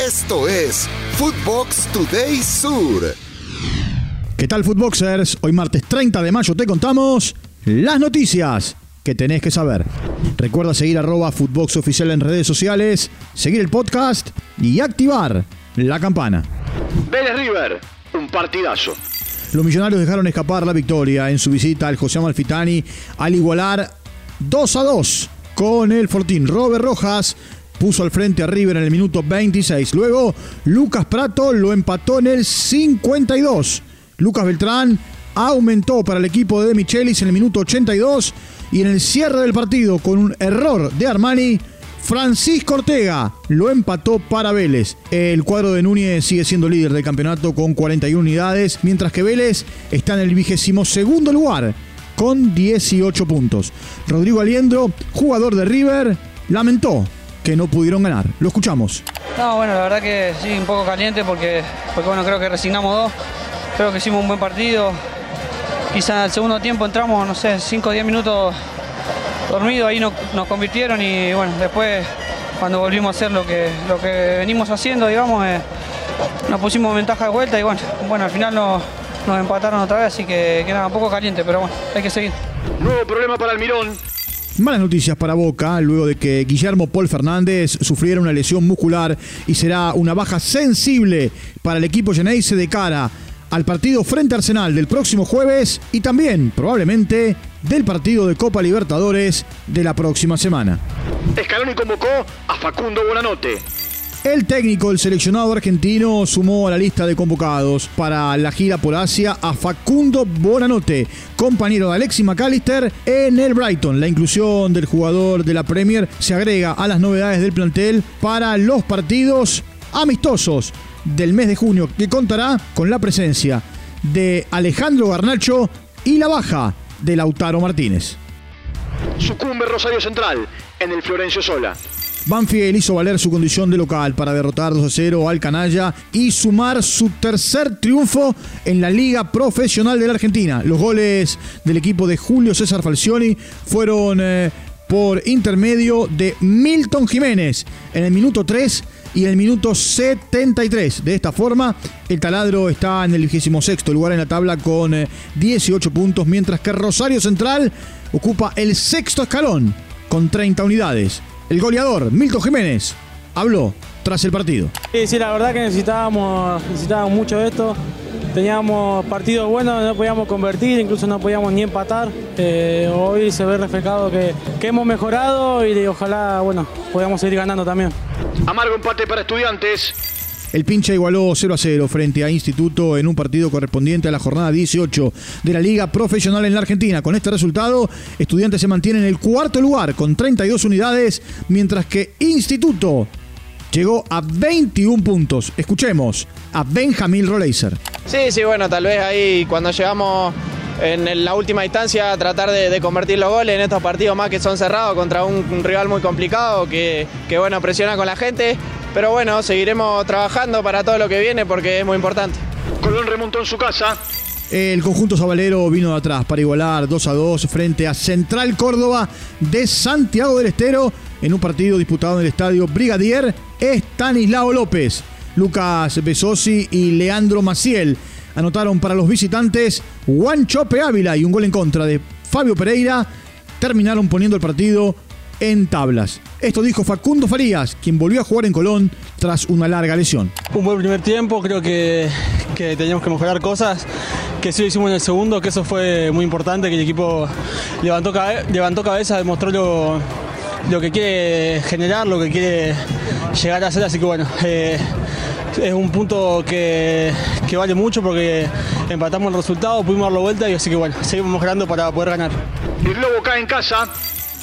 Esto es Footbox Today Sur. ¿Qué tal, Footboxers? Hoy martes 30 de mayo te contamos las noticias que tenés que saber. Recuerda seguir arroba Footbox Oficial en redes sociales, seguir el podcast y activar la campana. Vélez River, un partidazo. Los millonarios dejaron escapar la victoria en su visita al José Amalfitani al igualar 2 a 2 con el Fortín. Robert Rojas puso al frente a River en el minuto 26. Luego Lucas Prato lo empató en el 52. Lucas Beltrán aumentó para el equipo de Michelis en el minuto 82 y en el cierre del partido con un error de Armani Francisco Ortega lo empató para Vélez. El cuadro de Núñez sigue siendo líder del campeonato con 41 unidades, mientras que Vélez está en el vigésimo segundo lugar con 18 puntos. Rodrigo Aliendro, jugador de River, lamentó que no pudieron ganar. Lo escuchamos. No, bueno, la verdad que sí, un poco caliente porque, porque bueno, creo que resignamos dos. Creo que hicimos un buen partido. Quizá el segundo tiempo entramos, no sé, 5 o 10 minutos dormido, ahí nos, convirtieron y bueno, después cuando volvimos a hacer lo que, lo que venimos haciendo, digamos, eh, nos pusimos ventaja de vuelta y bueno, bueno al final nos, nos empataron otra vez, así que queda un poco caliente, pero bueno, hay que seguir. Nuevo problema para el Mirón. Malas noticias para Boca, luego de que Guillermo Paul Fernández sufriera una lesión muscular y será una baja sensible para el equipo Geneise de cara al partido frente a Arsenal del próximo jueves y también, probablemente, del partido de Copa Libertadores de la próxima semana. Scaloni convocó a Facundo Bonanote. El técnico del seleccionado argentino sumó a la lista de convocados para la gira por Asia a Facundo Bonanote, compañero de Alexis McAllister en el Brighton. La inclusión del jugador de la Premier se agrega a las novedades del plantel para los partidos amistosos del mes de junio, que contará con la presencia de Alejandro Garnacho y la baja de Lautaro Martínez. Sucumbe Rosario Central en el Florencio Sola. Banfield hizo valer su condición de local para derrotar 2 a 0 al Canalla y sumar su tercer triunfo en la Liga Profesional de la Argentina. Los goles del equipo de Julio César Falcioni fueron eh, por intermedio de Milton Jiménez en el minuto 3 y en el minuto 73. De esta forma, el taladro está en el 26 lugar en la tabla con 18 eh, puntos, mientras que Rosario Central ocupa el sexto escalón con 30 unidades. El goleador, Milton Jiménez, habló tras el partido. Sí, sí, la verdad que necesitábamos, necesitábamos mucho de esto. Teníamos partidos buenos, no podíamos convertir, incluso no podíamos ni empatar. Eh, hoy se ve reflejado que, que, hemos mejorado y ojalá, bueno, podamos seguir ganando también. Amargo empate para estudiantes. El pincha igualó 0 a 0 frente a Instituto en un partido correspondiente a la jornada 18 de la Liga Profesional en la Argentina. Con este resultado, Estudiantes se mantiene en el cuarto lugar con 32 unidades, mientras que Instituto llegó a 21 puntos. Escuchemos a Benjamín Roleiser. Sí, sí, bueno, tal vez ahí cuando llegamos en la última instancia tratar de, convertir los goles en estos partidos más que son cerrados contra un, rival muy complicado que, que, bueno, presiona con la gente. Pero bueno, seguiremos trabajando para todo lo que viene porque es muy importante. Colón remontó en su casa. El conjunto sabalero vino de atrás para igualar 2 a 2 frente a Central Córdoba de Santiago del Estero en un partido disputado en el estadio Brigadier Estanislao López. Lucas Besosi y Leandro Maciel anotaron para los visitantes Juan Chope Ávila y un gol en contra de Fabio Pereira. Terminaron poniendo el partido en tablas. Esto dijo Facundo Farías, quien volvió a jugar en Colón tras una larga lesión. Un buen primer tiempo, creo que, que teníamos que mejorar cosas, que sí lo hicimos en el segundo, que eso fue muy importante, que el equipo levantó, levantó cabeza, demostró lo, lo que quiere generar, lo que quiere llegar a hacer, así que bueno. Eh, es un punto que, que, vale mucho porque empatamos el resultado, pudimos darlo vuelta y así que bueno, seguimos mejorando para poder ganar. El Globo cae en casa.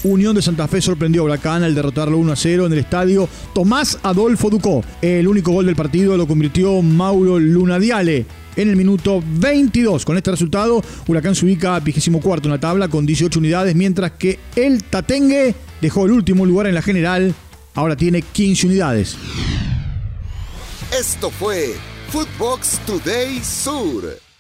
Unión de Santa Fe sorprendió a Huracán al derrotarlo 1 a 0 en el estadio Tomás Adolfo Ducó. El único gol del partido lo convirtió Mauro Lunadiale en el minuto 22. Con este resultado, Huracán se ubica a 24 en la tabla con 18 unidades, mientras que el Tatengue dejó el último lugar en la general, ahora tiene 15 unidades. Esto fue Footbox Today Sur.